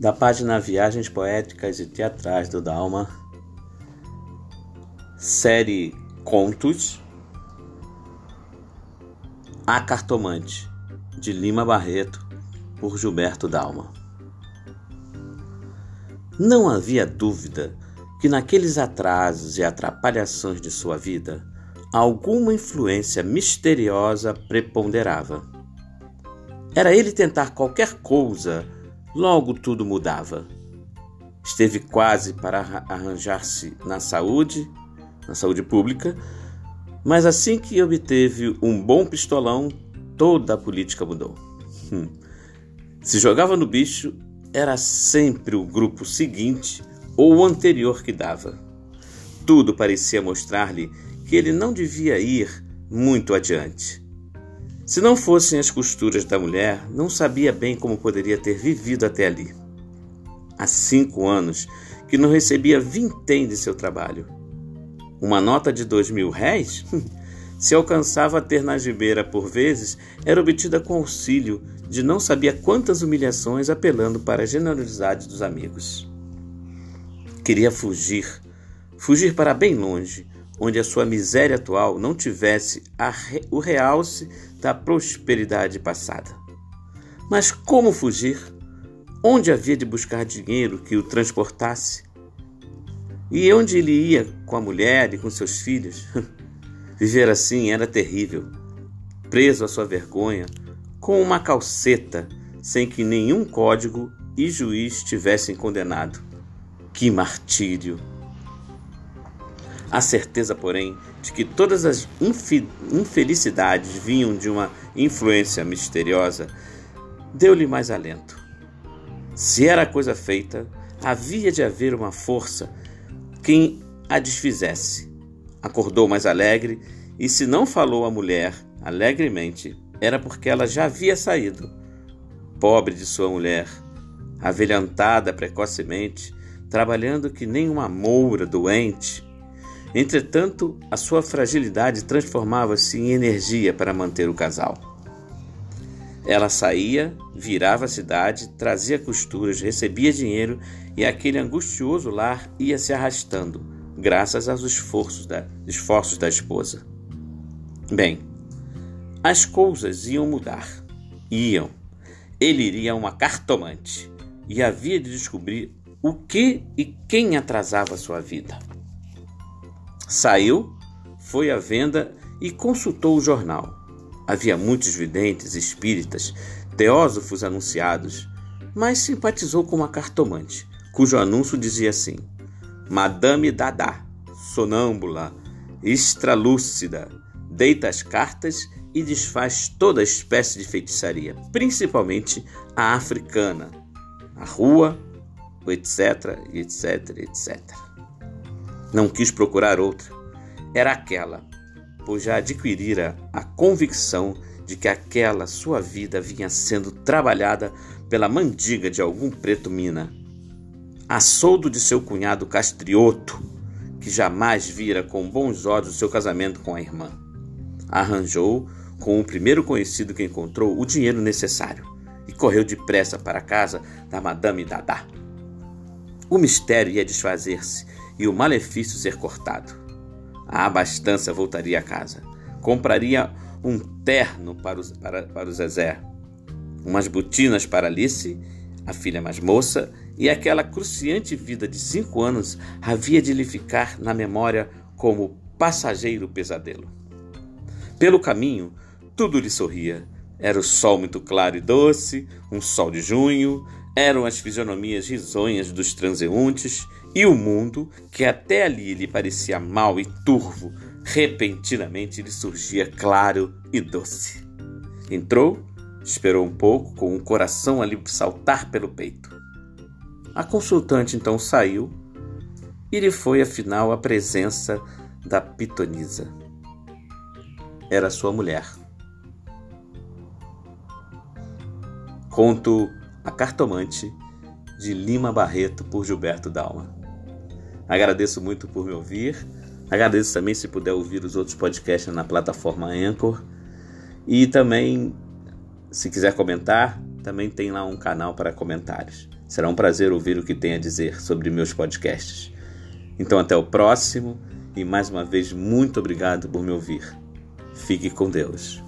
da página Viagens Poéticas e Teatrais do Dalma, série Contos, A Cartomante, de Lima Barreto, por Gilberto Dalma. Não havia dúvida que naqueles atrasos e atrapalhações de sua vida, alguma influência misteriosa preponderava. Era ele tentar qualquer coisa, logo tudo mudava. Esteve quase para arranjar-se na saúde, na saúde pública, mas assim que obteve um bom pistolão, toda a política mudou. Hum. Se jogava no bicho, era sempre o grupo seguinte ou o anterior que dava. Tudo parecia mostrar-lhe que ele não devia ir muito adiante. Se não fossem as costuras da mulher, não sabia bem como poderia ter vivido até ali. Há cinco anos que não recebia vintém de seu trabalho. Uma nota de dois mil réis? Se alcançava a ter na gibeira por vezes, era obtida com auxílio de não sabia quantas humilhações apelando para a generosidade dos amigos. Queria fugir, fugir para bem longe, onde a sua miséria atual não tivesse re, o realce da prosperidade passada. Mas como fugir? Onde havia de buscar dinheiro que o transportasse? E onde ele ia com a mulher e com seus filhos? Viver assim era terrível. Preso à sua vergonha, com uma calceta, sem que nenhum código e juiz tivessem condenado. Que martírio! A certeza, porém, de que todas as infelicidades vinham de uma influência misteriosa deu-lhe mais alento. Se era coisa feita, havia de haver uma força quem a desfizesse. Acordou mais alegre e, se não falou à mulher alegremente, era porque ela já havia saído. Pobre de sua mulher, avelhantada precocemente, trabalhando que nem uma moura doente, Entretanto, a sua fragilidade transformava-se em energia para manter o casal. Ela saía, virava a cidade, trazia costuras, recebia dinheiro e aquele angustioso lar ia se arrastando, graças aos esforços da, esforços da esposa. Bem, as coisas iam mudar. Iam. Ele iria a uma cartomante e havia de descobrir o que e quem atrasava sua vida. Saiu, foi à venda e consultou o jornal. Havia muitos videntes, espíritas, teósofos anunciados, mas simpatizou com uma cartomante, cujo anúncio dizia assim: Madame Dada, sonâmbula, extralúcida, deita as cartas e desfaz toda espécie de feitiçaria, principalmente a africana, a rua, etc, etc, etc. Não quis procurar outra. Era aquela, pois já adquirira a convicção de que aquela sua vida vinha sendo trabalhada pela mandiga de algum preto mina. A soldo de seu cunhado castrioto, que jamais vira com bons olhos seu casamento com a irmã. Arranjou, com o primeiro conhecido que encontrou, o dinheiro necessário e correu depressa para a casa da Madame Dada. O mistério ia desfazer-se e o malefício ser cortado. A abastança voltaria a casa. Compraria um terno para o, para, para o Zezé, umas botinas para Alice, a filha mais moça, e aquela cruciante vida de cinco anos havia de lhe ficar na memória como passageiro pesadelo. Pelo caminho, tudo lhe sorria. Era o sol muito claro e doce, um sol de junho, eram as fisionomias risonhas dos transeuntes e o mundo, que até ali lhe parecia mau e turvo, repentinamente lhe surgia claro e doce. Entrou, esperou um pouco, com o coração a saltar pelo peito. A consultante então saiu e lhe foi afinal a presença da pitonisa. Era sua mulher. Conto A Cartomante, de Lima Barreto, por Gilberto Dalma. Agradeço muito por me ouvir. Agradeço também se puder ouvir os outros podcasts na plataforma Anchor. E também, se quiser comentar, também tem lá um canal para comentários. Será um prazer ouvir o que tem a dizer sobre meus podcasts. Então, até o próximo e mais uma vez, muito obrigado por me ouvir. Fique com Deus.